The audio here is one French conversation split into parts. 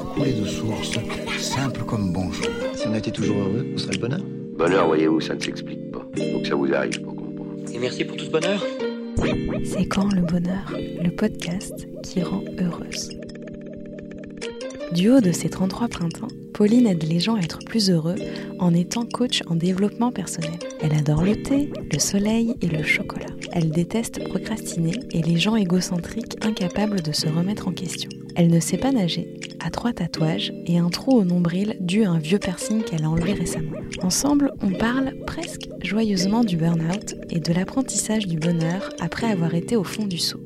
bonheur coulait de source, simple comme bonjour. Si on était toujours heureux, on serait le bonheur. Bonheur, voyez-vous, ça ne s'explique pas. Faut que ça vous arrive pour comprendre. Et merci pour tout ce bonheur. C'est quand le bonheur, le podcast qui rend heureuse. Du haut de ses 33 printemps, Pauline aide les gens à être plus heureux en étant coach en développement personnel. Elle adore le thé, le soleil et le chocolat. Elle déteste procrastiner et les gens égocentriques incapables de se remettre en question. Elle ne sait pas nager, a trois tatouages et un trou au nombril dû à un vieux piercing qu'elle a enlevé récemment. Ensemble, on parle presque joyeusement du burn-out et de l'apprentissage du bonheur après avoir été au fond du seau.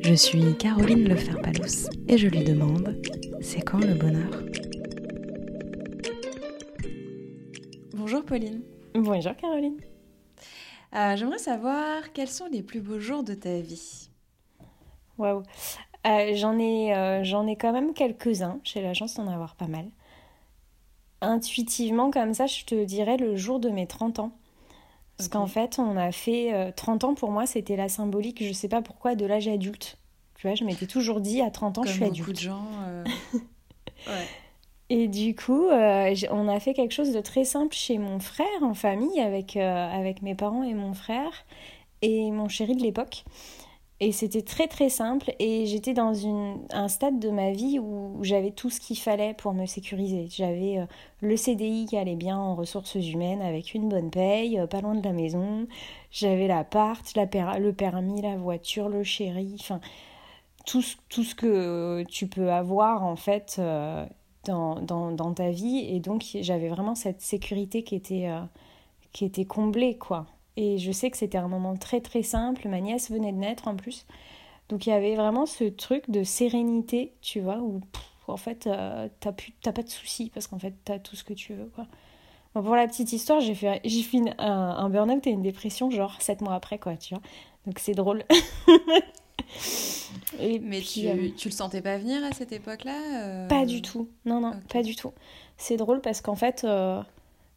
Je suis Caroline Lefer-Palous et je lui demande c'est quand le bonheur? Bonjour Pauline. Bonjour Caroline. Euh, J'aimerais savoir quels sont les plus beaux jours de ta vie. Waouh. Euh, j'en ai, euh, j'en ai quand même quelques-uns. J'ai la chance d'en avoir pas mal. Intuitivement, comme ça, je te dirais le jour de mes 30 ans. Parce qu'en fait, on a fait 30 ans pour moi, c'était la symbolique, je sais pas pourquoi, de l'âge adulte. Tu vois, je m'étais toujours dit à 30 ans, Comme je suis beaucoup adulte. de gens. euh, ouais. Et du coup, euh, on a fait quelque chose de très simple chez mon frère en famille, avec, euh, avec mes parents et mon frère et mon chéri de l'époque. Et c'était très très simple et j'étais dans une, un stade de ma vie où j'avais tout ce qu'il fallait pour me sécuriser. J'avais euh, le CDI qui allait bien en ressources humaines avec une bonne paye, euh, pas loin de la maison. J'avais l'appart, la per- le permis, la voiture, le chéri, enfin tout, tout ce que tu peux avoir en fait euh, dans, dans, dans ta vie. Et donc j'avais vraiment cette sécurité qui était, euh, qui était comblée quoi. Et je sais que c'était un moment très très simple. Ma nièce venait de naître en plus. Donc il y avait vraiment ce truc de sérénité, tu vois, où pff, en fait euh, t'as pas de soucis parce qu'en fait t'as tout ce que tu veux quoi. Bon, pour la petite histoire, j'ai fait, j'ai fait une- un, un burn-out et une dépression genre 7 mois après quoi, tu vois. Donc c'est drôle. Et Mais puis, tu, euh, tu le sentais pas venir à cette époque-là euh, Pas du tout. Non, non, pas du tout. C'est drôle parce qu'en fait, euh,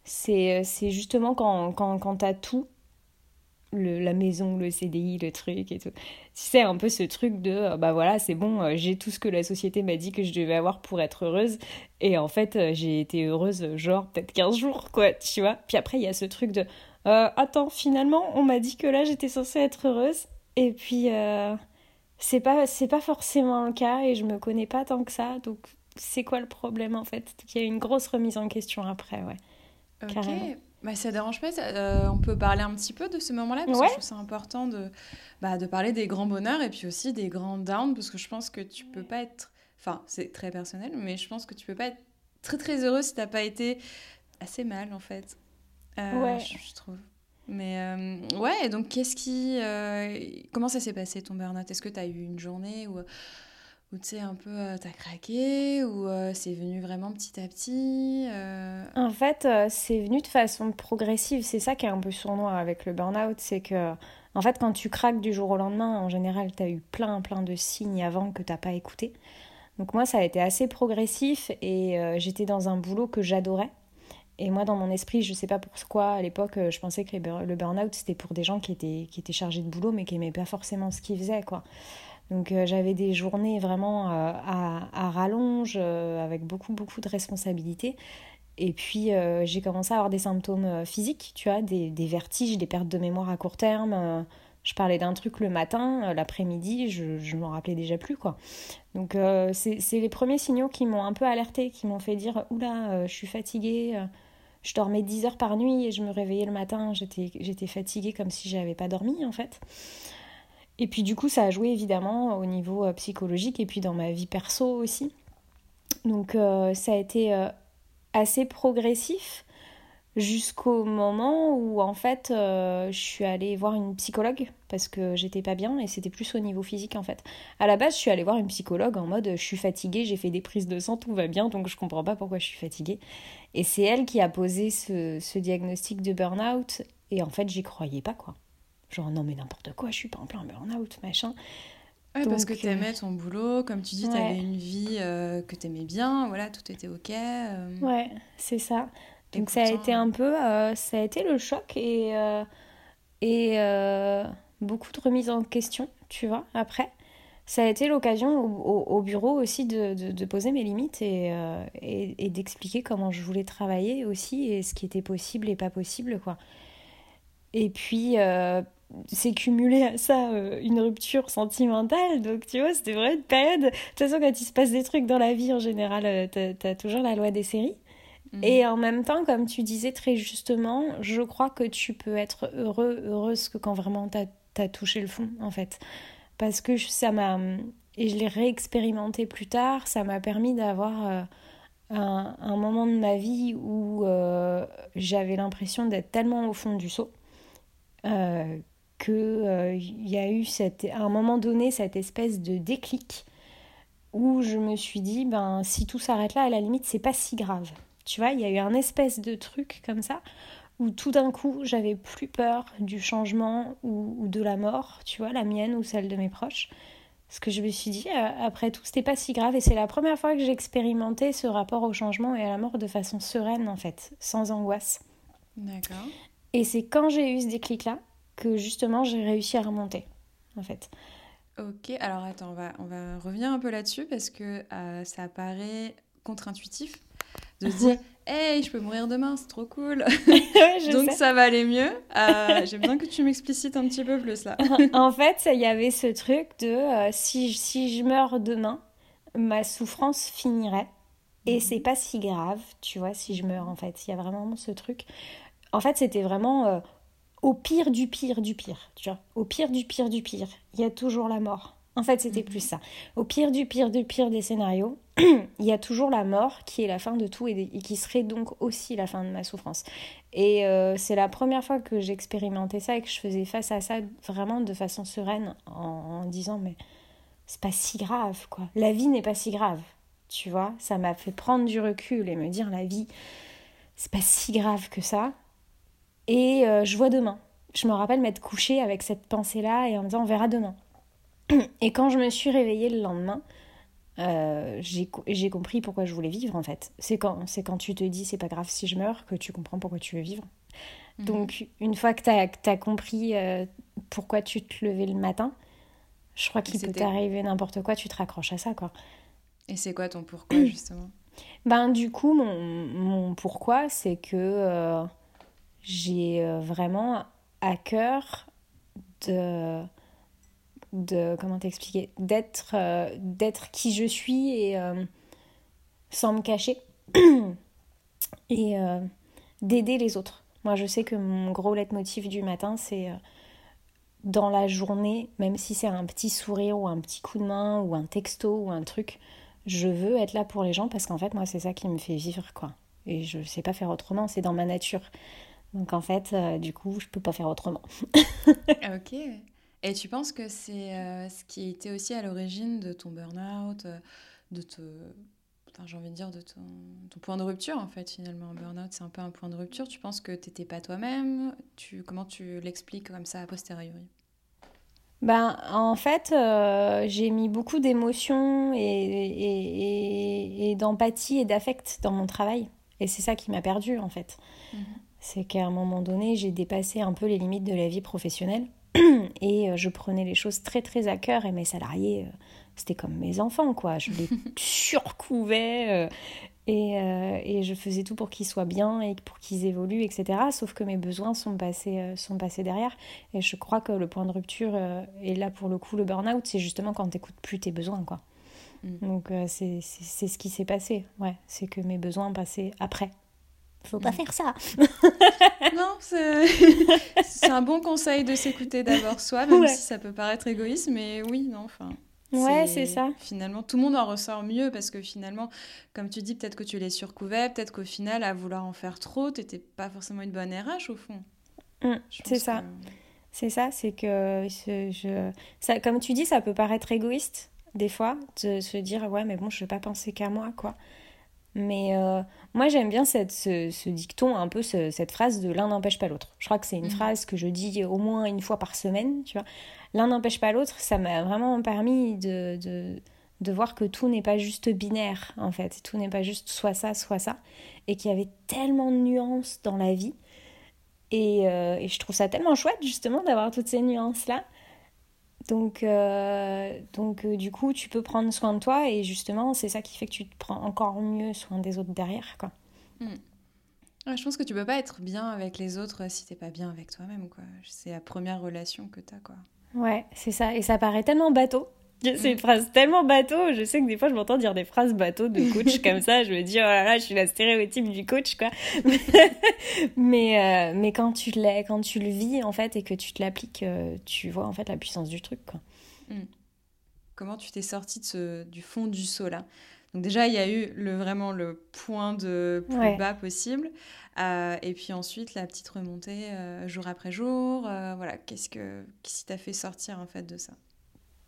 c'est c'est justement quand, quand, quand t'as tout, le, la maison, le CDI, le truc et tout. Tu sais, un peu ce truc de, euh, bah voilà, c'est bon, euh, j'ai tout ce que la société m'a dit que je devais avoir pour être heureuse. Et en fait, euh, j'ai été heureuse, genre, peut-être 15 jours, quoi, tu vois. Puis après, il y a ce truc de, euh, attends, finalement, on m'a dit que là, j'étais censée être heureuse. Et puis, euh, c'est pas, pas forcément le cas et je me connais pas tant que ça. Donc, c'est quoi le problème en fait? Il y a une grosse remise en question après, ouais. Ok. carrément. Bah, ça dérange pas, euh, on peut parler un petit peu de ce moment-là parce Ouais. que je trouve ça important de, bah, de parler des grands bonheurs et puis aussi des grands downs parce que je pense que tu peux pas être. Enfin, c'est très personnel, mais je pense que tu peux pas être très très heureux si t'as pas été assez mal en fait. Euh, Ouais. Je, je trouve. Mais euh, ouais, donc qu'est-ce qui. euh, comment ça s'est passé ton burn-out? Est-ce que tu as eu une journée où, où tu sais, un peu, euh, t'as craqué ou euh, c'est venu vraiment petit à petit euh, En fait, c'est venu de façon progressive. C'est ça qui est un peu sournois avec le burn-out. C'est que, en fait, quand tu craques du jour au lendemain, en général, tu as eu plein, plein de signes avant que t'as pas écouté. Donc, moi, ça a été assez progressif et j'étais dans un boulot que j'adorais. Et moi, dans mon esprit, je sais pas pourquoi, à l'époque, je pensais que le burn-out, c'était pour des gens qui étaient, qui étaient chargés de boulot, mais qui aimaient pas forcément ce qu'ils faisaient, quoi. Donc, euh, j'avais des journées vraiment euh, à, à rallonge, euh, avec beaucoup, beaucoup de responsabilités. Et puis, j'ai commencé à avoir des symptômes physiques, tu vois, des, vertiges, des pertes de mémoire à court terme. je parlais d'un truc le matin, l'après-midi, je, je m'en rappelais déjà plus, quoi. Donc, c'est les premiers signaux qui m'ont un peu alertée, qui m'ont fait dire Oula, je suis fatiguée. je dormais 10 heures par nuit et je me réveillais le matin, j'étais j'étais fatiguée comme si j'avais pas dormi, en fait. Et puis, du coup, ça a joué évidemment au niveau euh, psychologique et puis dans ma vie perso aussi. Donc, euh, ça a été euh, assez progressif jusqu'au moment où en fait je suis allée voir une psychologue parce que j'étais pas bien et c'était plus au niveau physique en fait. À la base, je suis allée voir une psychologue en mode je suis fatiguée, j'ai fait des prises de sang, tout va bien donc je comprends pas pourquoi je suis fatiguée. Et c'est elle qui a posé ce diagnostic de burn-out et en fait j'y croyais pas quoi. Genre non mais n'importe quoi, je suis pas en plein burn-out machin. Ouais, parce que Donc, tu aimais ton boulot, comme tu dis, tu ouais. avais une vie euh, que tu aimais bien, voilà, tout était ok. euh, Ouais, c'est ça. Et Donc ça a été un peu, euh, ça a été le choc et, euh, et euh, beaucoup de remise en question, tu vois, après. ça a été l'occasion au, bureau aussi de, de, poser mes limites et, euh, et, d'expliquer comment je voulais travailler aussi et ce qui était possible et pas possible. quoi. Et puis, euh, c'est cumulé à ça euh, une rupture sentimentale. Donc, tu vois, c'était vraiment une période. De toute façon, quand il se passe des trucs dans la vie, en général, tu as, toujours la loi des séries. Mhm. Et en même temps, comme tu disais très justement, je crois que tu peux être heureux, heureuse que quand vraiment tu as, touché le fond, en fait parce que ça m'a et je l'ai réexpérimenté plus tard, ça m'a permis d'avoir euh, un, un, moment de ma vie où euh, j'avais l'impression d'être tellement au fond du seau euh, que il y a eu cette, à un moment donné cette espèce de déclic où je me suis dit ben si tout s'arrête là à la limite c'est pas si grave tu vois il y a eu un espèce de truc comme ça où tout d'un coup j'avais plus peur du changement ou, de la mort, tu vois, la mienne ou celle de mes proches. Ce que je me suis dit, euh, après tout, c'était pas si grave. Et c'est la première fois que j'ai expérimenté ce rapport au changement et à la mort de façon sereine, en fait, sans angoisse. D'accord. Et c'est quand j'ai eu ce déclic-là que justement j'ai réussi à remonter, en fait. Ok, alors attends, on va, on va revenir un peu là-dessus parce que euh, ça paraît contre-intuitif de se dire Hey, je peux mourir demain, c'est trop cool. Donc ça va aller mieux. Euh, J'aime bien que tu m'explicites un petit peu plus là. en fait, il y avait ce truc de euh, si, si je meurs demain, ma souffrance finirait. Et mhm. c'est pas si grave, tu vois, si je meurs en fait. Il y a vraiment ce truc. En fait, c'était vraiment au pire du pire du pire, tu vois. Au pire du pire du pire, il y a toujours la mort. En fait, c'était mhm. plus ça. Au pire du pire du pire des scénarios, il y a toujours la mort qui est la fin de tout et, qui serait donc aussi la fin de ma souffrance. Et euh, c'est la première fois que j'expérimentais ça et que je faisais face à ça vraiment de façon sereine en, disant mais c'est pas si grave quoi. La vie n'est pas si grave. Tu vois, ça m'a fait prendre du recul et me dire la vie c'est pas si grave que ça. Et euh, je vois demain. Je me rappelle m'être couchée avec cette pensée là et en me disant on verra demain. Et quand je me suis réveillée le lendemain, euh, j'ai compris pourquoi je voulais vivre en fait. C'est quand, quand tu te dis c'est pas grave si je meurs que tu comprends pourquoi tu veux vivre. Mhm. Donc une fois que tu as, as, compris euh, pourquoi tu te levais le matin, je crois qu'il peut t'arriver n'importe quoi, tu te raccroches à ça quoi. Et c'est quoi ton pourquoi justement? Ben du coup mon, mon pourquoi c'est que euh, j'ai vraiment à cœur de de comment t'expliquer d'être euh, d'être qui je suis et euh, sans me cacher. Et euh, d'aider les autres. Moi je sais que mon gros leitmotiv du matin c'est dans la journée même si c'est un petit sourire ou un petit coup de main ou un texto ou un truc je veux être là pour les gens parce qu'en fait moi c'est ça qui me fait vivre quoi. Et je sais pas faire autrement c'est dans ma nature donc en fait du coup je peux pas faire autrement ok et tu penses que c'est euh, ce qui était aussi à l'origine de ton burn-out, euh, de te... j'ai envie de dire de ton, ton, point de rupture en fait finalement. Un burn-out c'est un peu un point de rupture. Tu penses que tu n'étais pas toi-même? Tu, Comment tu l'expliques comme ça a posteriori? Ben, en fait, euh, j'ai mis beaucoup d'émotions et, et, et, d'empathie et d'affect dans mon travail. Et c'est ça qui m'a perdu en fait. Mhm. C'est qu'à un moment donné, j'ai dépassé un peu les limites de la vie professionnelle. et euh, je prenais les choses très très à cœur et mes salariés, euh, c'était comme mes enfants quoi. Je les surcouvais euh, et, et, je faisais tout pour qu'ils soient bien et pour qu'ils évoluent, etc. Sauf que mes besoins sont passés, sont passés derrière. Et je crois que le point de rupture, et là pour le coup, le burn-out, c'est justement quand tu n'écoutes plus tes besoins quoi. Mm. Donc c'est ce qui s'est passé, ouais. C'est que mes besoins passaient après faut pas faire ça. non, c'est un bon conseil de s'écouter d'abord soi, même si ça peut paraître égoïste, mais oui, non, enfin. Ouais, c'est ça. Finalement, tout le monde en ressort mieux parce que finalement, comme tu dis, peut-être que tu les surcouvais, peut-être qu'au final, à vouloir en faire trop, t'étais pas forcément une bonne RH au fond. Mm, c'est ça. C'est ça, c'est que je, ça, comme tu dis, ça peut paraître égoïste des fois de se dire ouais mais bon je vais pas penser qu'à moi quoi. Mais euh, moi, j'aime bien cette, ce, dicton, un peu cette phrase de l'un n'empêche pas l'autre. Je crois que c'est une mhm. phrase que je dis au moins une fois par semaine, tu vois. L'un n'empêche pas l'autre, ça m'a vraiment permis de, de, de, voir que tout n'est pas juste binaire, en fait. Tout n'est pas juste soit ça, soit ça. Et qu'il y avait tellement de nuances dans la vie. Et, euh, et je trouve ça tellement chouette, justement, d'avoir toutes ces nuances-là Donc, euh, donc du coup, tu peux prendre soin de toi et justement, c'est ça qui fait que tu te prends encore mieux soin des autres derrière, quoi. Hmm. je pense que tu peux pas être bien avec les autres si t'es pas bien avec toi-même, quoi. C'est la première relation que t'as, quoi. Ouais, c'est ça. Et ça paraît tellement bateau, c'est une phrase tellement bateau. Je sais que des fois, je m'entends dire des phrases bateau de coach comme ça. Je me dis, oh là là, je suis la stéréotype du coach, quoi. mais, euh, mais quand tu l'es, quand tu le vis, en fait, et que tu te l'appliques, euh, tu vois, en fait, la puissance du truc, quoi. Hmm. Comment tu t'es sortie de ce, du fond du saut, là? Donc déjà, il y a eu le, vraiment le point de plus bas possible. Euh, et puis ensuite, la petite remontée jour après jour. voilà, qu'est-ce que, qu'est-ce qui t'a fait sortir en fait de ça?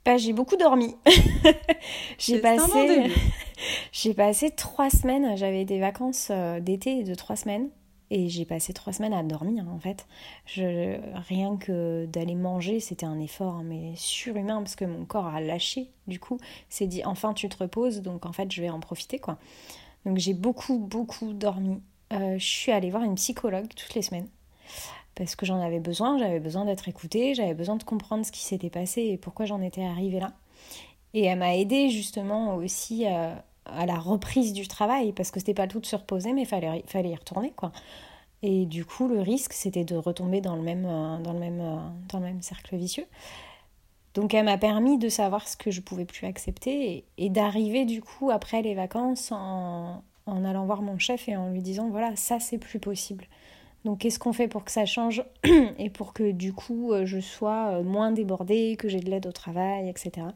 Bah, j'ai beaucoup dormi. j'ai passé, j'ai passé trois semaines. J'avais des vacances euh, d'été de trois semaines et j'ai passé trois semaines à dormir en fait. Je, rien que d'aller manger, c'était un effort hein, mais surhumain parce que mon corps a lâché. Du coup, c'est dit enfin tu te reposes, donc en fait je vais en profiter quoi. Donc j'ai beaucoup beaucoup dormi. Euh, je suis allée voir une psychologue toutes les semaines parce que j'en avais besoin, j'avais besoin d'être écoutée, j'avais besoin de comprendre ce qui s'était passé et pourquoi j'en étais arrivée là. Et elle m'a aidée justement aussi euh, à, la reprise du travail, parce que c'était pas tout de se reposer, mais fallait, fallait y retourner quoi. Et du coup, le risque, c'était de retomber dans le même, euh, dans le même, euh, dans le même cercle vicieux. Donc elle m'a permis de savoir ce que je pouvais plus accepter et, et d'arriver du coup après les vacances en, en allant voir mon chef et en lui disant voilà ça c'est plus possible donc qu'est-ce qu'on fait pour que ça change et pour que du coup euh, je sois euh, moins débordée, que j'ai de l'aide au travail, etc.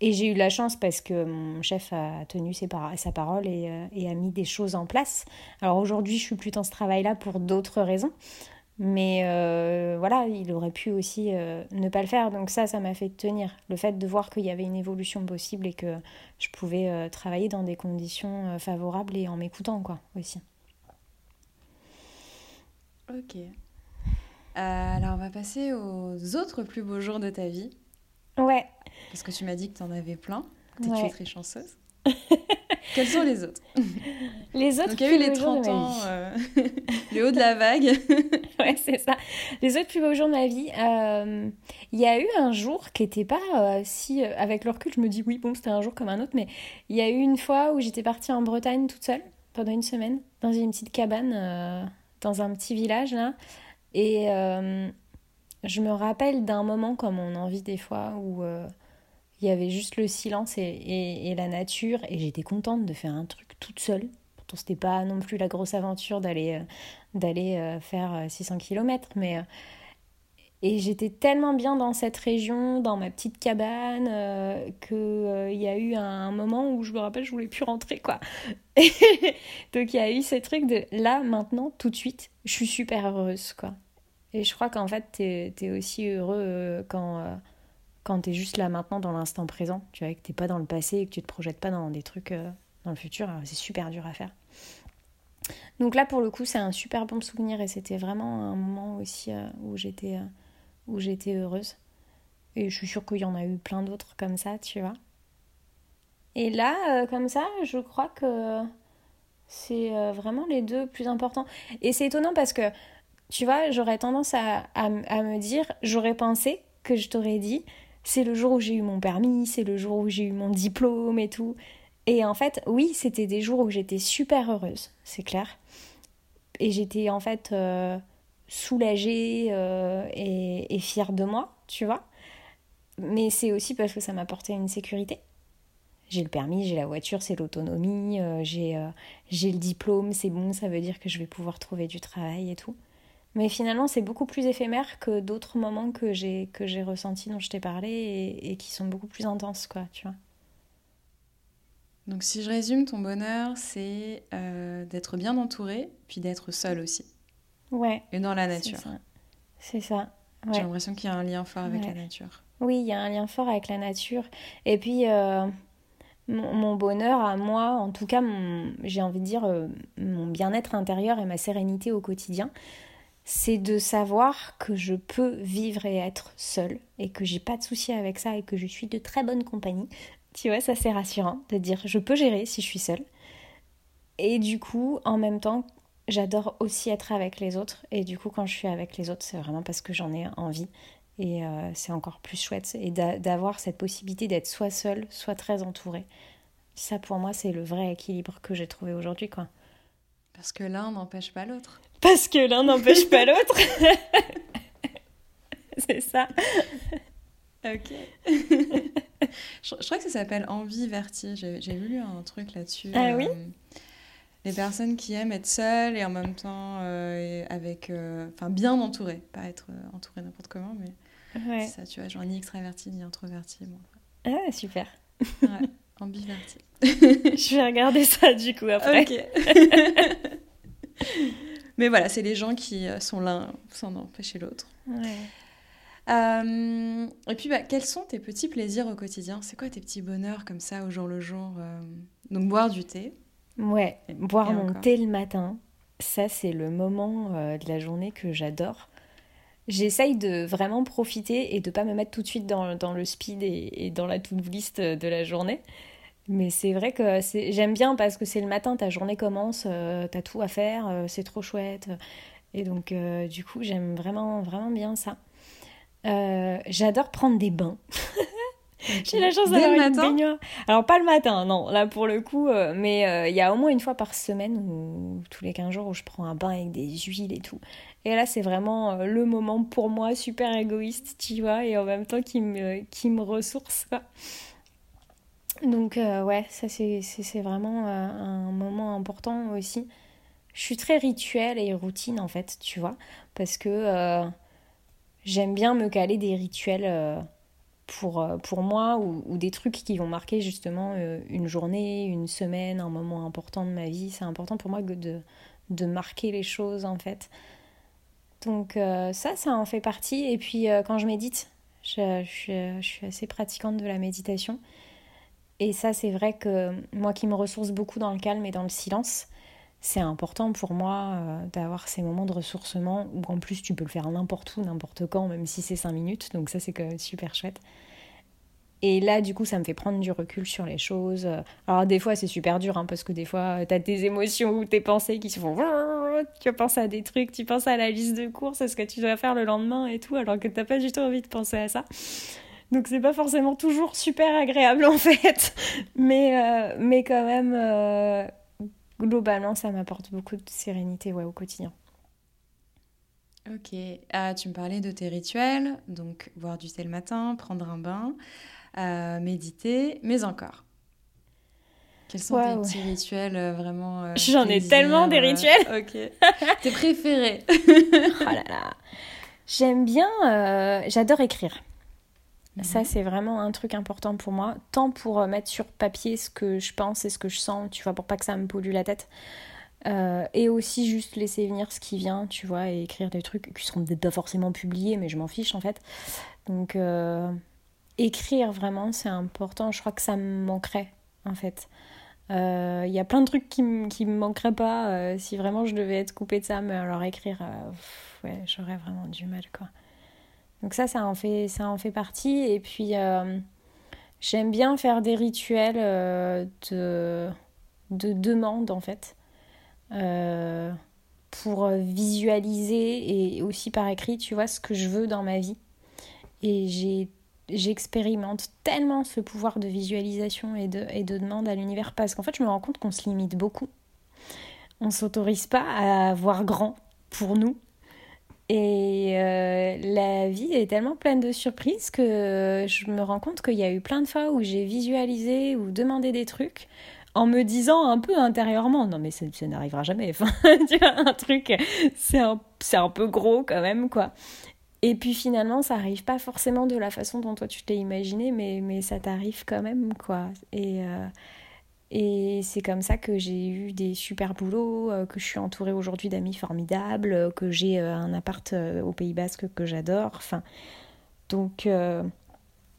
Et j'ai eu la chance parce que mon chef a tenu sa parole euh, et, a mis des choses en place. Alors aujourd'hui je suis plus dans ce travail-là pour d'autres raisons. Mais voilà, il aurait pu aussi ne pas le faire. Donc ça, ça m'a fait tenir. Le fait de voir qu'il y avait une évolution possible et que je pouvais travailler dans des conditions favorables et en m'écoutant, quoi, aussi. Ok. Euh, alors, on va passer aux autres plus beaux jours de ta vie. Ouais. Parce que tu m'as dit que tu en avais plein, que tu es très chanceuse. Quels sont les autres? Les autres Donc, il y a eu les 30 ans, euh, le haut de la vague. ouais, c'est ça. Les autres plus beaux jours de ma vie. Euh, il y a eu un jour qui n'était pas si. avec le recul, je me dis oui, bon, c'était un jour comme un autre, mais il y a eu une fois où j'étais partie en Bretagne toute seule pendant une semaine dans une petite cabane dans un petit village là. Et euh, je me rappelle d'un moment comme on en vit des fois où euh, il y avait juste le silence et, la nature et j'étais contente de faire un truc toute seule. Pourtant c'était pas non plus la grosse aventure d'aller euh, d'aller faire 600 km mais et j'étais tellement bien dans cette région, dans ma petite cabane, euh, qu'il euh, y a eu un, moment où je me rappelle, je voulais plus rentrer, quoi. Donc il y a eu ce truc de là, maintenant, tout de suite, je suis super heureuse, quoi. Et je crois qu'en fait, t'es es aussi heureux euh, quand, quand t'es juste là maintenant, dans l'instant présent. Tu vois, que t'es pas dans le passé et que tu te projettes pas dans des trucs dans le futur. C'est super dur à faire. Donc là, pour le coup, c'est un super bon souvenir et c'était vraiment un moment aussi où j'étais où j'étais heureuse. Et je suis sûre qu'il y en a eu plein d'autres comme ça, tu vois. Et là, euh, comme ça, je crois que c'est euh, vraiment les deux plus importants. Et c'est étonnant parce que, tu vois, j'aurais tendance à, à, me dire, j'aurais pensé que je t'aurais dit, c'est le jour où j'ai eu mon permis, c'est le jour où j'ai eu mon diplôme et tout. Et en fait, oui, c'était des jours où j'étais super heureuse, c'est clair. Et j'étais en fait euh, soulagée euh, et, fière de moi, tu vois. Mais c'est aussi parce que ça m'apportait une sécurité. J'ai le permis, j'ai la voiture, c'est l'autonomie, euh, j'ai euh, j'ai le diplôme, c'est bon, ça veut dire que je vais pouvoir trouver du travail et tout. Mais finalement, c'est beaucoup plus éphémère que d'autres moments que j'ai que j'ai ressentis, dont je t'ai parlé, et, et, qui sont beaucoup plus intenses, quoi, tu vois. Donc si je résume, ton bonheur, c'est d'être bien entouré, puis d'être seul aussi. Ouais. Et dans la nature. C'est ça. J'ai l'impression qu'il y a un lien fort avec la nature. Oui, il y a un lien fort avec la nature. Et puis, euh, mon, bonheur à moi, en tout cas, j'ai envie de dire, euh, mon bien-être intérieur et ma sérénité au quotidien, c'est de savoir que je peux vivre et être seule et que j'ai pas de soucis avec ça et que je suis de très bonne compagnie. Tu vois, ça c'est rassurant de dire je peux gérer si je suis seule. Et du coup, en même temps, j'adore aussi être avec les autres. Et du coup, quand je suis avec les autres, c'est vraiment parce que j'en ai envie Et euh, c'est encore plus chouette. Et d'avoir cette possibilité d'être soit seule, soit très entourée. Ça, pour moi, c'est le vrai équilibre que j'ai trouvé aujourd'hui, quoi. Parce que l'un n'empêche pas l'autre. Parce que l'un n'empêche pas l'autre. c'est ça. ok. je, crois que ça s'appelle envie vertige. J'ai lu un truc là-dessus. Ah oui? euh, les personnes qui aiment être seules et en même temps euh, avec enfin bien entourées pas être entourées n'importe comment mais Ouais. Ça, tu vois, genre ni extraverti ni introverti. Bon. Ah, super. Ouais, ambiverti. je vais regarder ça du coup après. Ok. Mais voilà, c'est les gens qui euh, sont l'un sans empêcher l'autre. Ouais. Euh, et puis, bah, quels sont tes petits plaisirs au quotidien? C'est quoi tes petits bonheurs comme ça au jour le jour euh? Donc, boire du thé. Ouais, boire mon thé le matin, ça c'est le moment de la journée que j'adore j'essaye de vraiment profiter et de pas me mettre tout de suite dans, dans le speed et, dans la to-do list de la journée. Mais c'est vrai que j'aime bien parce que c'est le matin, ta journée commence, euh, tu as tout à faire, euh, c'est trop chouette. Et donc, euh, du coup, j'aime vraiment, vraiment bien ça. J'adore prendre des bains. J'ai la chance d'avoir une baignoire. Alors, pas le matin, non, là pour le coup, mais il y a au moins une fois par semaine ou tous les 15 jours où je prends un bain avec des huiles et tout. Et là, c'est vraiment euh, le moment pour moi, super égoïste, tu vois, et en même temps qui me, qui me ressource, quoi. Donc, euh, ouais, ça, c'est vraiment euh, un moment important aussi. Je suis très rituel et routine, en fait, tu vois, parce que j'aime bien me caler des rituels pour, pour moi ou, des trucs qui vont marquer justement une journée, une semaine, un moment important de ma vie. C'est important pour moi de, de marquer les choses, en fait. Donc euh, ça, ça en fait partie. Et puis euh, quand je médite, je, je, suis, assez pratiquante de la méditation. Et ça, c'est vrai que moi qui me ressource beaucoup dans le calme et dans le silence, c'est important pour moi euh, d'avoir ces moments de ressourcement où en plus tu peux le faire n'importe où, n'importe quand, même si c'est 5 minutes. Donc ça, c'est quand même super chouette. Et là, du coup, ça me fait prendre du recul sur les choses. Alors, des fois, c'est super dur, hein, parce que des fois, tu as tes émotions ou tes pensées qui se font. Tu penses à des trucs, tu penses à la liste de courses, à ce que tu dois faire le lendemain et tout, alors que t'as pas du tout envie de penser à ça. Donc, c'est pas forcément toujours super agréable, en fait. Mais, euh, mais quand même, euh, globalement, ça m'apporte beaucoup de sérénité ouais, au quotidien. Ok. Ah, tu me parlais de tes rituels, donc boire du thé le matin, prendre un bain méditer, mais encore. Quels sont tes petits rituels euh, vraiment euh, J'en ai tellement des euh, rituels. ok. tes préférés Oh là là. J'aime bien, j'adore écrire. Ça, mhm. c'est vraiment un truc important pour moi. Tant pour mettre sur papier ce que je pense et ce que je sens, tu vois, pour pas que ça me pollue la tête. et aussi juste laisser venir ce qui vient, tu vois, et écrire des trucs qui seront peut-être pas forcément publiés, mais je m'en fiche en fait. Donc, écrire vraiment, c'est important. Je crois que ça me manquerait, en fait. Il euh, y a plein de trucs qui, qui me manqueraient pas euh, si vraiment je devais être coupée de ça, mais alors écrire, euh, ouais, j'aurais vraiment du mal, quoi. Donc ça, ça en fait, ça en fait partie. Et puis, j'aime bien faire des rituels de, de demande, en fait. pour visualiser et aussi par écrit, tu vois, ce que je veux dans ma vie. Et j'expérimente tellement ce pouvoir de visualisation et de, et de demande à l'univers parce qu'en fait, je me rends compte qu'on se limite beaucoup. On s'autorise pas à voir grand pour nous. Et euh, la vie est tellement pleine de surprises que je me rends compte qu'il y a eu plein de fois où j'ai visualisé ou demandé des trucs en me disant un peu intérieurement non mais ça, n'arrivera jamais enfin tu vois un truc c'est un, un peu gros quand même quoi et puis finalement, ça arrive pas forcément de la façon dont toi tu t'es imaginé, mais, mais ça t'arrive quand même, quoi. Et, euh, et c'est comme ça que j'ai eu des super boulots, euh, que je suis entourée aujourd'hui d'amis formidables, que j'ai euh, un appart au Pays Basque que j'adore. Enfin, donc, je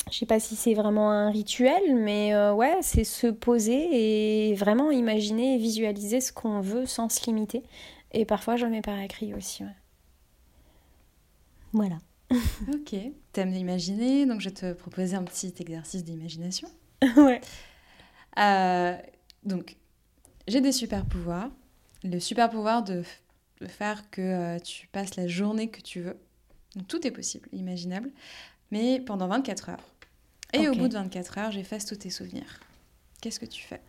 sais pas si c'est vraiment un rituel, mais ouais, c'est se poser et vraiment imaginer et visualiser ce qu'on veut sans se limiter. Et parfois, je le mets par écrit aussi. Ouais. Voilà. ok. T'aimes imaginer, donc je vais te proposer un petit exercice d'imagination. ouais. Euh, donc, j'ai des super pouvoirs. Le super pouvoir de, faire que euh, tu passes la journée que tu veux. Donc tout est possible, imaginable, mais pendant 24 heures. Et au bout de 24 heures, j'efface tous tes souvenirs. Qu'est-ce que tu fais?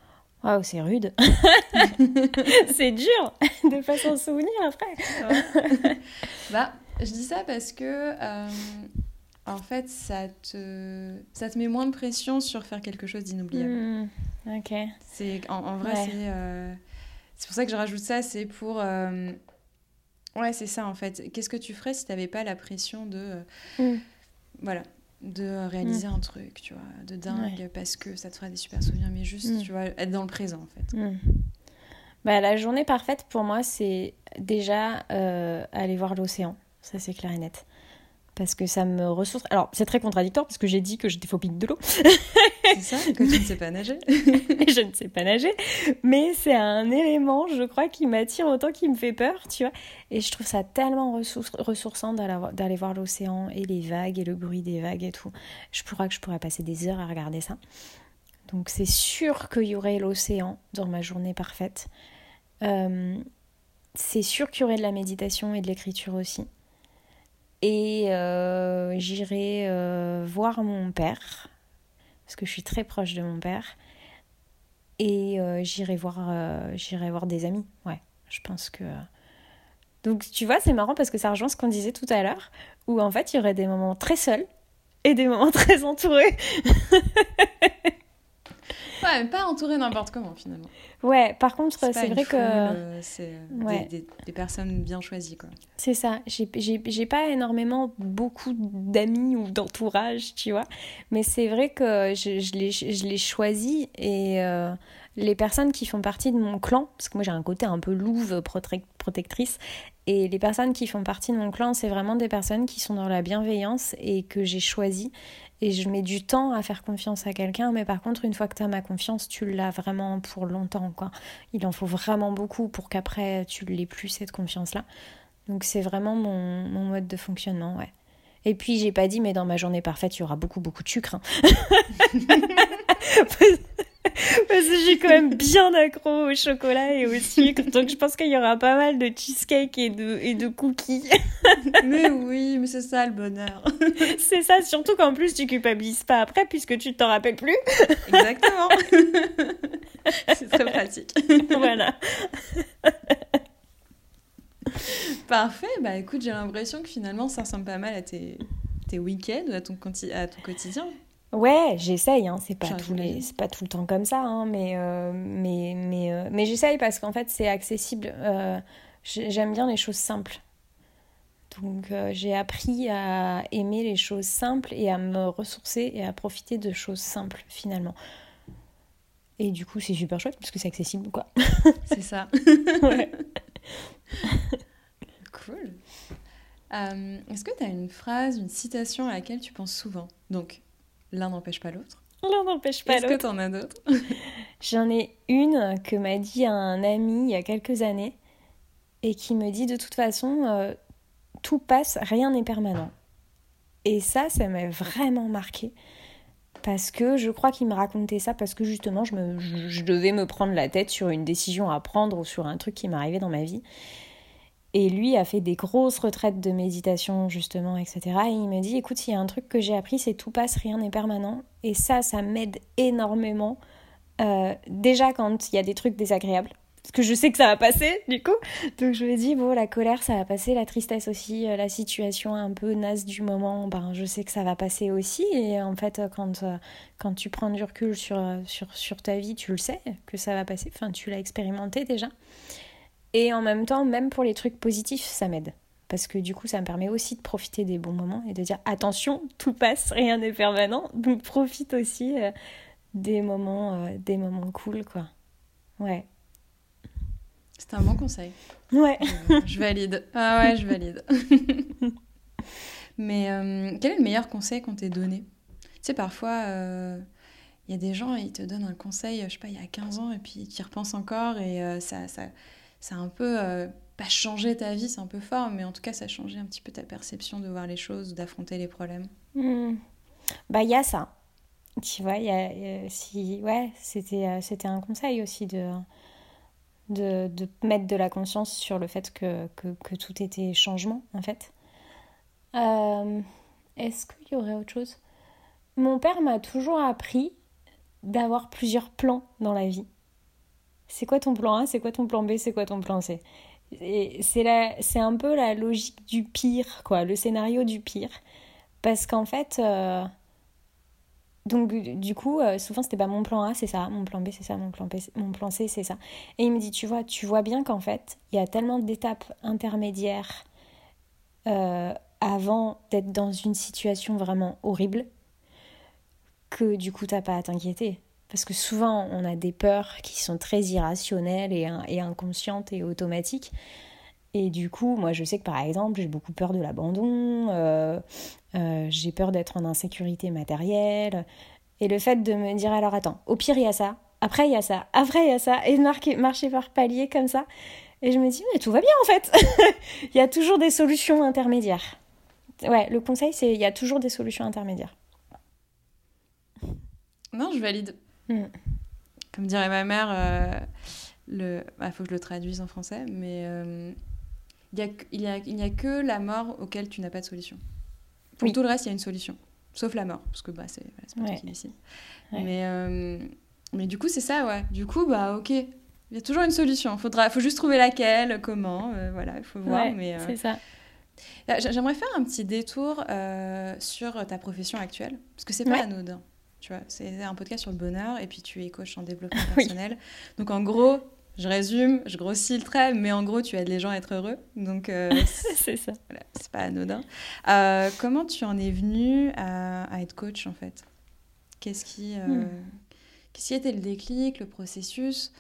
Waouh, c'est rude. c'est dur de pas s'en souvenir après. Bah, je dis ça parce que, euh, en fait, ça te, ça te met moins de pression sur faire quelque chose d'inoubliable. Hmm, Ok. C'est, en, en vrai, Ouais. c'est, euh, c'est pour ça que je rajoute ça, c'est pour... euh, ouais, c'est ça, en fait. Qu'est-ce que tu ferais si tu n'avais pas la pression de... euh, Mm. Voilà, de réaliser un truc, tu vois, de dingue, parce que ça te fera des super souvenirs, mais juste, tu vois, être dans le présent, en fait. Hmm. Bah, la journée parfaite pour moi, c'est déjà aller voir l'océan. Ça, c'est clair et net. Parce que ça me ressource. Alors, c'est très contradictoire parce que j'ai dit que j'étais phobique de l'eau C'est ça, que tu ne sais pas nager je ne sais pas nager. Mais c'est un élément, je crois, qui m'attire autant qu'il me fait peur, tu vois. Et je trouve ça tellement ressourçant d'aller voir- d'aller voir l'océan et les vagues et le bruit des vagues et tout. Je crois que je pourrais passer des heures à regarder ça. Donc, c'est sûr qu'il y aurait l'océan dans ma journée parfaite. Euh, c'est sûr qu'il y aurait de la méditation et de l'écriture aussi. Et euh, j'irai euh, voir mon père, parce que je suis très proche de mon père. Et euh, j'irai voir, j'irai voir des amis. Ouais, je pense que. Donc tu vois, c'est marrant parce que ça rejoint ce qu'on disait tout à l'heure, où en fait il y aurait des moments très seuls et des moments très entourés. Ouais, mais pas entouré n'importe comment, finalement. Ouais, par contre, pas c'est vrai foule, que. euh, c'est euh, Ouais. des, des- des personnes bien choisies, quoi. C'est ça. J'ai- pas énormément beaucoup d'amis ou d'entourage, tu vois. Mais c'est vrai que je, je les choisis et euh, les personnes qui font partie de mon clan, parce que moi j'ai un côté un peu louve protec- protectrice, et les personnes qui font partie de mon clan, c'est vraiment des personnes qui sont dans la bienveillance et que j'ai choisi. Et je mets du temps à faire confiance à quelqu'un, mais par contre, une fois que tu as ma confiance, tu l'as vraiment pour longtemps, quoi. Il en faut vraiment beaucoup pour qu'après tu l'aies plus, cette confiance-là. Donc c'est vraiment mon, mon mode de fonctionnement, ouais. Et puis j'ai pas dit, mais dans ma journée parfaite, il y aura beaucoup, beaucoup de sucre. hein. Parce que j'ai quand même bien accro au chocolat et au sucre. Donc je pense qu'il y aura pas mal de cheesecake et de, et de cookies. mais oui, mais c'est ça le bonheur. C'est ça, surtout qu'en plus tu culpabilises pas après puisque tu t'en rappelles plus. Exactement. c'est très pratique. voilà. Parfait. Bah écoute, j'ai l'impression que finalement, ça ressemble pas mal à tes, tes week-ends ou à ton, à ton quotidien. Ouais, j'essaye, hein. c'est pas, tous les... tout le temps comme ça, hein, mais, euh, mais, mais, euh, mais j'essaye parce qu'en fait c'est accessible. Euh, j'ai- J'aime bien les choses simples. Donc j'ai appris à aimer les choses simples et à me ressourcer et à profiter de choses simples finalement. Et du coup c'est super chouette parce que c'est accessible quoi. C'est ça. Ouais. Cool. Est-ce que tu as une phrase, une citation à laquelle tu penses souvent? Donc, l'un n'empêche pas l'autre. L'un n'empêche pas Est-ce que l'autre. tu en as d'autres? J'en ai une que m'a dit un ami il y a quelques années et qui me dit de toute façon, euh, tout passe, rien n'est permanent. Et ça, ça m'a vraiment marqué. Parce que je crois qu'il me racontait ça parce que justement, je, me, je, je devais me prendre la tête sur une décision à prendre ou sur un truc qui m'arrivait dans ma vie. Et lui a fait des grosses retraites de méditation, justement, etc. Et il me dit, écoute, il y a un truc que j'ai appris, c'est tout passe, rien n'est permanent. Et ça, ça m'aide énormément. Euh, déjà quand il y a des trucs désagréables. Parce que je sais que ça va passer, du coup. Donc je me dis, bon, la colère, ça va passer, la tristesse aussi, euh, la situation un peu naze du moment, ben, je sais que ça va passer aussi. Et en fait, euh, quand, quand tu prends du recul sur, sur, sur ta vie, tu le sais que ça va passer. Enfin, tu l'as expérimenté déjà. Et en même temps, même pour les trucs positifs, ça m'aide. Parce que du coup, ça me permet aussi de profiter des bons moments et de dire attention, tout passe, rien n'est permanent. Donc profite aussi euh, des moments, euh, des moments cool, quoi. Ouais. C'est un bon conseil. Ouais. Je, je valide. Ah ouais, je valide. Mais euh, quel est le meilleur conseil qu'on t'ait donné? Tu sais, parfois, il y a des gens, ils te donnent un conseil, je sais pas, il y a 15 ans, et puis qui repensent encore, et ça, ça, ça a un peu, euh, pas changé ta vie, c'est un peu fort, mais en tout cas, ça a changé un petit peu ta perception de voir les choses, d'affronter les problèmes. Hmm. Bah, il y a ça. Tu vois, y a, si, ouais, c'était, euh, c'était un conseil aussi de, de, de mettre de la conscience sur le fait que, que, que tout était changement, en fait. Euh, Est-ce qu'il y aurait autre chose? Mon père m'a toujours appris d'avoir plusieurs plans dans la vie. C'est quoi ton plan A C'est quoi ton plan B C'est quoi ton plan C? C'est un peu la logique du pire, quoi, le scénario du pire. Parce qu'en fait, euh, donc du coup, euh, souvent c'était pas mon plan A, c'est ça, mon plan B, c'est ça, mon plan, B, mon plan C, c'est ça. Et il me dit, tu vois, tu vois bien qu'en fait, il y a tellement d'étapes intermédiaires euh, avant d'être dans une situation vraiment horrible que du coup, t'as pas à t'inquiéter. Parce que souvent, on a des peurs qui sont très irrationnelles et, inconscientes et automatiques. Et du coup, moi, je sais que par exemple, j'ai beaucoup peur de l'abandon, euh, euh, j'ai peur d'être en insécurité matérielle. Et le fait de me dire, alors attends, au pire, il y a ça, après, il y a ça, après, il y a ça, et de marquer, marcher par palier comme ça. Et je me dis, mais tout va bien en fait Il y a toujours des solutions intermédiaires. Ouais, le conseil, c'est il y a toujours des solutions intermédiaires. Non, je valide. Mm. Comme dirait ma mère, euh, le... il bah, faut que je le traduise en français, mais euh, il n'y a, il a, il a que la mort auquel tu n'as pas de solution. Pour oui. tout le reste, il y a une solution. Sauf la mort, parce que bah, c'est pas ouais. qui décide. Ouais. Mais, euh, mais du coup, c'est ça, ouais. Du coup, bah ok, il y a toujours une solution. Il faudra, faut juste trouver laquelle, comment, euh, voilà, il faut voir. Ouais, mais c'est ça. J'aimerais faire un petit détour euh, sur ta profession actuelle, parce que c'est pas anodin. Tu vois, c'est un podcast sur le bonheur, et puis tu es coach en développement personnel. Donc en gros, je résume, je grossis le trait, mais en gros, tu aides les gens à être heureux. Donc, euh, c'est ça. Voilà, c'est pas anodin. Euh, comment tu en es venue à, à, être coach, en fait? Qu'est-ce qui, euh, hmm. qu'est-ce qui était le déclic, le processus?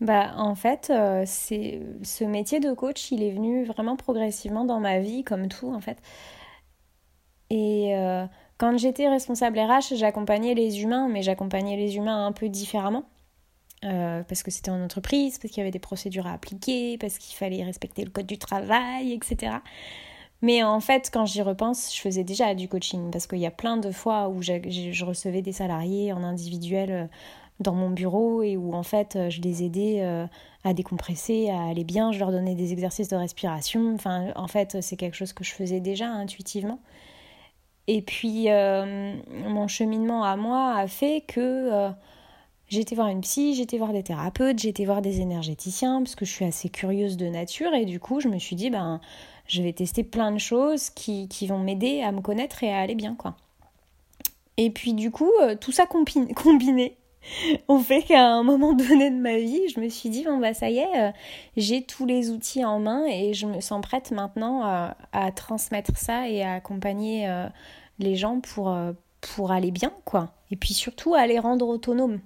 Bah, en fait, euh, c'est ce métier de coach, il est venu vraiment progressivement dans ma vie, comme tout, en fait. Et quand j'étais responsable RH, j'accompagnais les humains, mais j'accompagnais les humains un peu différemment. Euh, parce que c'était en entreprise, parce qu'il y avait des procédures à appliquer, parce qu'il fallait respecter le code du travail, etc. Mais en fait, quand j'y repense, je faisais déjà du coaching, parce qu'il y a plein de fois où je recevais des salariés en individuel dans mon bureau et où en fait je les aidais à décompresser, à aller bien, je leur donnais des exercices de respiration. Enfin, en fait, c'est quelque chose que je faisais déjà intuitivement. Et puis, euh, mon cheminement à moi a fait que euh, J'étais voir une psy, j'étais voir des thérapeutes, j'étais voir des énergéticiens parce que je suis assez curieuse de nature et du coup je me suis dit ben je vais tester plein de choses qui, vont m'aider à me connaître et à aller bien quoi. Et puis du coup euh, tout ça combiné on fait qu'à un moment donné de ma vie je me suis dit bon bah ça y est euh, j'ai tous les outils en main et je me sens prête maintenant à, à transmettre ça et à accompagner euh, les gens pour, aller bien quoi. Et puis surtout à les rendre autonomes.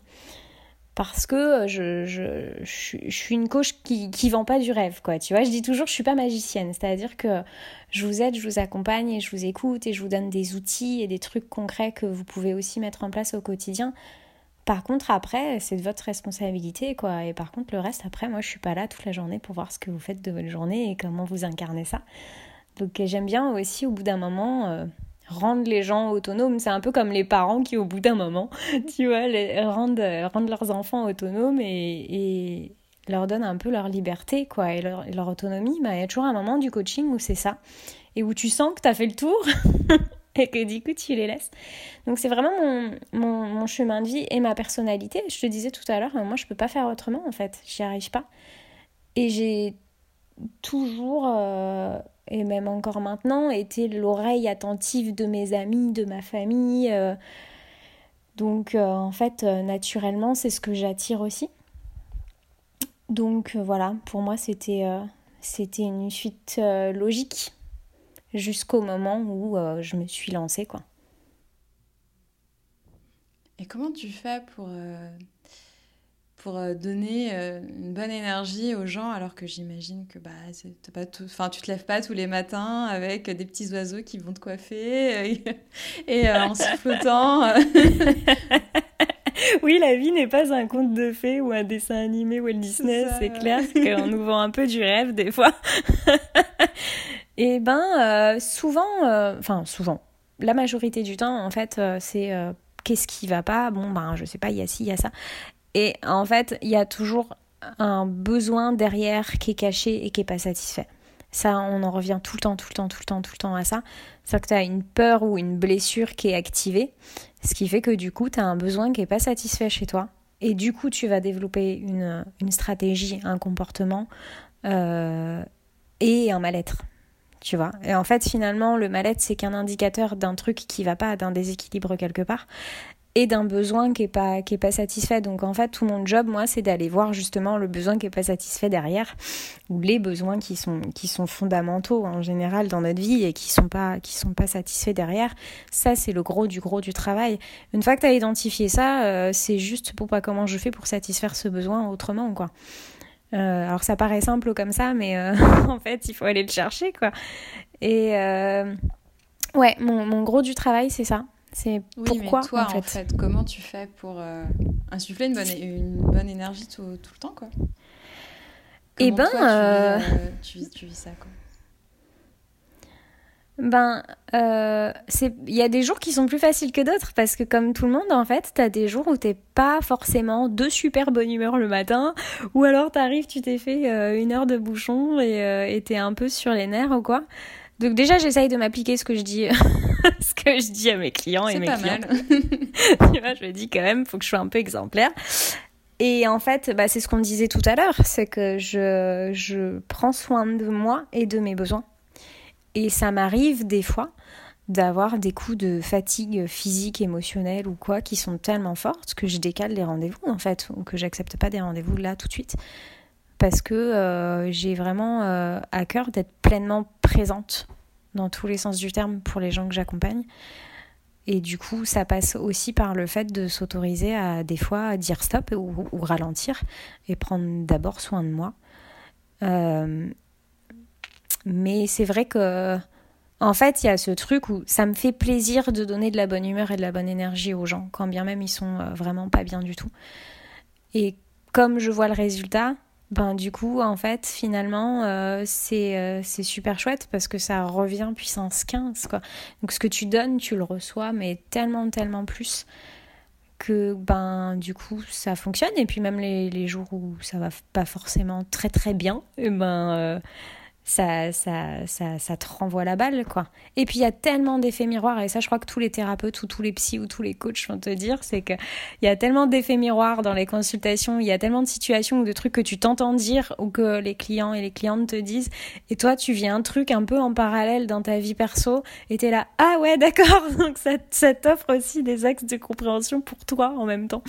Parce que je, suis une coach qui qui vend pas du rêve quoi. Tu vois je dis toujours je suis pas magicienne. C'est-à-dire que je vous aide je vous accompagne et je vous écoute et je vous donne des outils et des trucs concrets que vous pouvez aussi mettre en place au quotidien par contre après c'est de votre responsabilité quoi et par contre le reste après moi je suis pas là toute la journée pour voir ce que vous faites de votre journée et comment vous incarnez ça donc j'aime bien aussi au bout d'un moment euh, rendre les gens autonomes. C'est un peu comme les parents qui, au bout d'un moment, tu vois, rendent, rendent leurs enfants autonomes et, et leur donnent un peu leur liberté, quoi, et leur, et leur autonomie. Bah, il y a toujours un moment du coaching où c'est ça. Et où tu sens que tu as fait le tour et que du coup, tu les laisses. Donc, c'est vraiment mon, mon, chemin de vie et ma personnalité. Je te disais tout à l'heure, moi, je peux pas faire autrement, en fait. J'y arrive pas. Et j'ai toujours... Euh, et même encore maintenant, était l'oreille attentive de mes amis, de ma famille. Euh. Donc euh, en fait, euh, naturellement, c'est ce que j'attire aussi. Donc voilà, pour moi, c'était c'était une suite logique jusqu'au moment où je me suis lancée. Quoi. Et comment tu fais pour pour euh, donner euh, une bonne énergie aux gens alors que j'imagine que bah pas tout enfin tu te lèves pas tous les matins avec des petits oiseaux qui vont te coiffer et, euh, en sifflotant oui la vie n'est pas un conte de fées ou un dessin animé Walt Disney c'est clair qu'on nous vend un peu du rêve des fois et ben souvent enfin souvent la majorité du temps en fait c'est qu'est-ce qui va pas? Bon ben je sais pas il y a ci il y a ça et en fait, il y a toujours un besoin derrière qui est caché et qui n'est pas satisfait. Ça, on en revient tout le temps, tout le temps, tout le temps, tout le temps à ça. C'est que tu as une peur ou une blessure qui est activée, ce qui fait que du coup, tu as un besoin qui n'est pas satisfait chez toi. Et du coup, tu vas développer une, stratégie, un comportement euh, et un mal-être. Tu vois Et en fait, finalement, le mal-être, c'est qu'un indicateur d'un truc qui va pas, d'un déséquilibre quelque part et d'un besoin qui est pas qui est pas satisfait. Donc en fait, tout mon job moi, c'est d'aller voir justement le besoin qui est pas satisfait derrière ou les besoins qui sont qui sont fondamentaux en général dans notre vie et qui sont pas qui sont pas satisfaits derrière. Ça c'est le gros du gros du travail. Une fois que tu as identifié ça, euh, c'est juste pour pas comment je fais pour satisfaire ce besoin autrement quoi. Euh, alors ça paraît simple comme ça, mais euh, en fait il faut aller le chercher quoi. Et ouais, mon, mon gros du travail c'est ça, c'est pourquoi toi, en fait. comment tu fais pour euh, insuffler une bonne, une bonne énergie tout, tout le temps, quoi? Eh ben, toi, euh, tu, vis, tu, vis, ça, quoi? Ben, euh, il y a des jours qui sont plus faciles que d'autres parce que comme tout le monde, en fait, t'as des jours où t'es pas forcément de super bonne humeur le matin, ou alors t'arrives, tu t'es fait une heure de bouchon et t'es un peu sur les nerfs ou quoi. Donc déjà, j'essaye de m'appliquer ce que je dis, ce que je dis à mes clients et mes. Mal. tu vois, je me dis quand même, faut que je sois un peu exemplaire. Et en fait, bah, c'est ce qu'on disait tout à l'heure, c'est que je, je prends soin de moi et de mes besoins. Et ça m'arrive des fois d'avoir des coups de fatigue physique, émotionnelle ou quoi qui sont tellement fortes que je décale les rendez-vous en fait, ou que j'accepte pas des rendez-vous là tout de suite parce que euh, j'ai vraiment euh, à cœur d'être pleinement présente dans tous les sens du terme pour les gens que j'accompagne. Et du coup, ça passe aussi par le fait de s'autoriser à des fois dire stop ou, ralentir et prendre d'abord soin de moi. Euh, mais c'est vrai que, en fait, il y a ce truc où ça me fait plaisir de donner de la bonne humeur et de la bonne énergie aux gens, quand bien même ils sont vraiment pas bien du tout. Et comme je vois le résultat, ben du coup en fait finalement euh, c'est euh, c'est super chouette parce que ça revient puissance 15 quoi donc ce que tu donnes tu le reçois mais tellement tellement plus que ben du coup ça fonctionne et puis même les, jours où ça va pas forcément très très bien et eh ben euh, ça, ça, ça, ça, te renvoie la balle, quoi. Et puis il y a tellement d'effets miroirs, et ça je crois que tous les thérapeutes ou tous les psys ou tous les coachs vont te dire, c'est qu'il y a tellement d'effets miroirs dans les consultations, il y a tellement de situations ou de trucs que tu t'entends dire ou que les clients et les clientes te disent, et toi tu vis un truc un peu en parallèle dans ta vie perso, et t'es là, ah ouais d'accord, donc ça, ça t'offre aussi des axes de compréhension pour toi en même temps.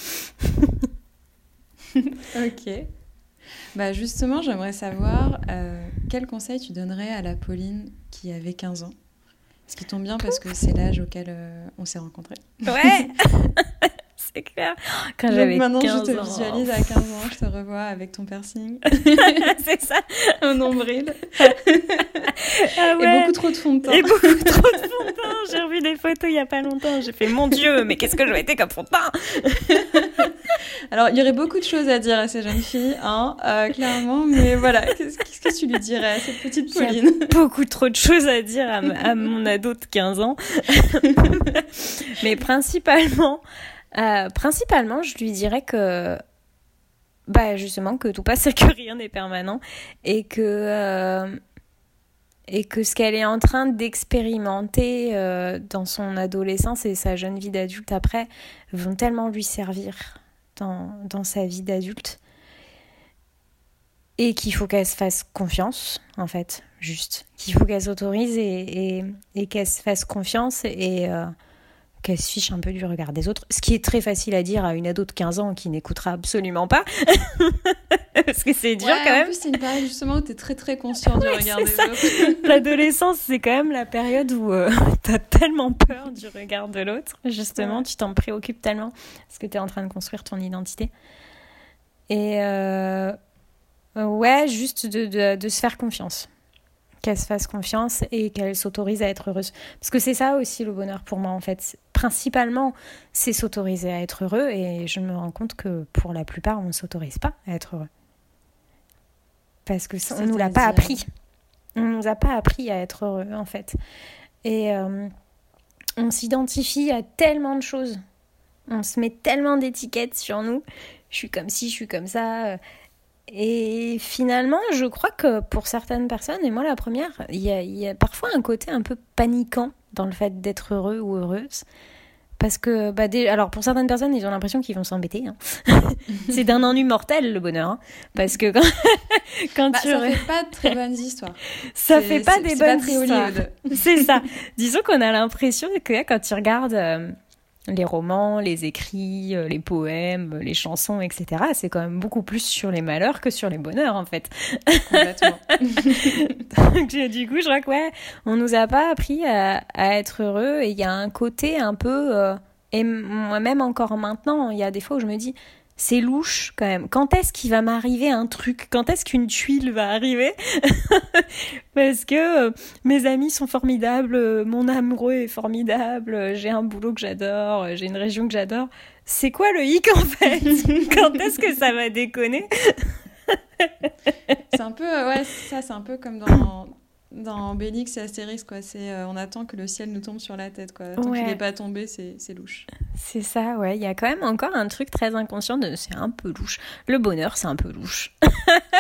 ok. Bah justement, j'aimerais savoir euh, quel conseil tu donnerais à la Pauline qui avait 15 ans? Ce qui tombe bien parce que c'est l'âge auquel euh, on s'est rencontrés. Ouais C'est clair. Quand j'avais maintenant, je te visualise à 15 ans, je te revois avec ton piercing. c'est ça, un nombril. ah ouais. Et beaucoup trop de fond de teint. Et beaucoup trop de fond de teint. Des photos il y a pas longtemps. J'ai fait mon Dieu, mais qu'est-ce que je été comme teint Alors, il y aurait beaucoup de choses à dire à ces jeunes filles, hein, euh, clairement, mais voilà, qu'est-ce que tu lui dirais à cette petite Pauline il y a Beaucoup trop de choses à dire à, à mon ado de 15 ans. mais principalement, euh, principalement, je lui dirais que bah justement que tout passe et que rien n'est permanent et que euh, et que ce qu'elle est en train d'expérimenter euh, dans son adolescence et sa jeune vie d'adulte après vont tellement lui servir dans, sa vie d'adulte. Et qu'il faut qu'elle se fasse confiance en fait juste. Qu'il faut qu'elle s'autorise et, qu'elle se fasse confiance et qu'elle se fiche un peu du regard des autres, ce qui est très facile à dire à une ado de 15 ans qui n'écoutera absolument pas, parce que c'est dur ouais, quand même. En plus, c'est une période justement où tu es très très conscient du regard des ça. autres. L'adolescence, c'est quand même la période où euh, tu as tellement peur du regard de l'autre, justement, ouais. tu t'en préoccupes tellement, parce que tu es en train de construire ton identité. Et euh, ouais, juste de, de, de se faire confiance qu'elle se fasse confiance et qu'elle s'autorise à être heureuse. Parce que c'est ça aussi le bonheur pour moi en fait. Principalement, c'est s'autoriser à être heureux et je me rends compte que pour la plupart, on ne s'autorise pas à être heureux. Parce que ça, on nous l'a pas appris. On nous a pas appris à être heureux en fait. Et euh, on s'identifie à tellement de choses. On se met tellement d'étiquettes sur nous. Je suis comme ci, je suis comme ça. Et finalement, je crois que pour certaines personnes, et moi la première, il y a parfois un côté un peu paniquant dans le fait d'être heureux ou heureuse. Parce que, bah, alors pour certaines personnes, ils ont l'impression qu'ils vont s'embêter. Hein. c'est d'un ennui mortel le bonheur. Hein. Parce que quand, quand bah, tu. Ça fait pas de très bonnes histoires. ça fait pas des bonnes pas histoires. c'est ça. Disons qu'on a l'impression que quand tu regardes. Euh, les romans, les écrits, euh, les poèmes, les chansons, etc. C'est quand même beaucoup plus sur les malheurs que sur les bonheurs, en fait. Complètement. Donc, du coup, je crois que, ouais, on nous a pas appris à, être heureux et il y a un côté un peu, euh, et moi-même encore maintenant, il y a des fois où je me dis, c'est louche quand même. Quand est-ce qu'il va m'arriver un truc? Quand est-ce qu'une tuile va arriver? Parce que euh, mes amis sont formidables, euh, mon amoureux est formidable, euh, j'ai un boulot que j'adore, j'ai une région que j'adore. C'est quoi le hic en fait? Quand est-ce que ça va déconner? C'est un peu, ouais, ça c'est un peu comme dans, dans Bélix et Astérix, quoi. C'est, euh, on attend que le ciel nous tombe sur la tête, quoi. Tant qu'il n'est pas tombé, c'est, c'est louche. C'est ça, ouais. Il y a quand même encore un truc très inconscient de c'est un peu louche. Le bonheur, c'est un peu louche.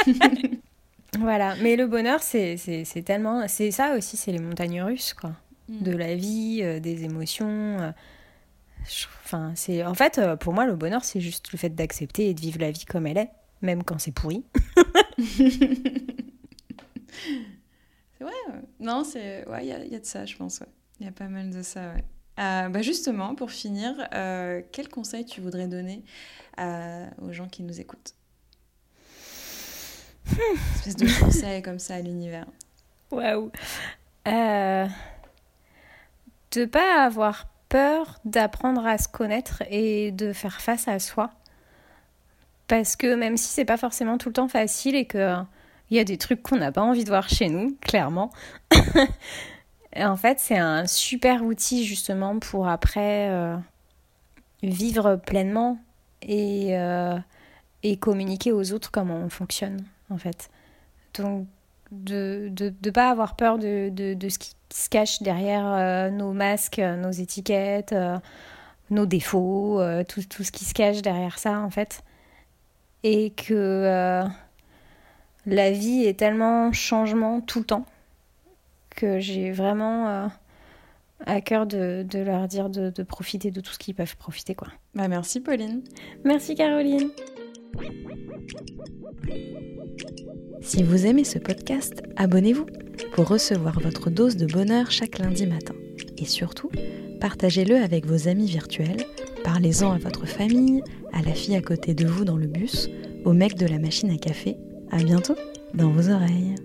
voilà. Mais le bonheur, c'est, c'est, c'est tellement. C'est ça aussi, c'est les montagnes russes, quoi. Mm. De la vie, euh, des émotions. Euh. Enfin, c'est. En fait, pour moi, le bonheur, c'est juste le fait d'accepter et de vivre la vie comme elle est, même quand c'est pourri. Ouais, non, c'est. Ouais, il y a, y a, de ça, je pense. Il y a pas mal de ça, ouais. Euh, bah justement, pour finir, euh, quel conseil tu voudrais donner aux gens qui nous écoutent? Une espèce de conseil comme ça à l'univers. Waouh euh, De pas avoir peur d'apprendre à se connaître et de faire face à soi. Parce que même si c'est pas forcément tout le temps facile et que il y a des trucs qu'on n'a pas envie de voir chez nous, clairement. et en fait, c'est un super outil justement pour après euh, vivre pleinement et, euh, et communiquer aux autres comment on fonctionne, en fait. Donc, de ne de, pas avoir peur de, de, de, ce qui se cache derrière euh, nos masques, nos étiquettes, nos défauts, tout, tout, ce qui se cache derrière ça, en fait. Et que la vie est tellement changement tout le temps que j'ai vraiment euh, à cœur de, leur dire de, profiter de tout ce qu'ils peuvent profiter. Quoi. Bah merci Pauline. Merci Caroline. Si vous aimez ce podcast, abonnez-vous pour recevoir votre dose de bonheur chaque lundi matin. Et surtout, partagez-le avec vos amis virtuels, parlez-en à votre famille, à la fille à côté de vous dans le bus, au mec de la machine à café à bientôt dans vos oreilles.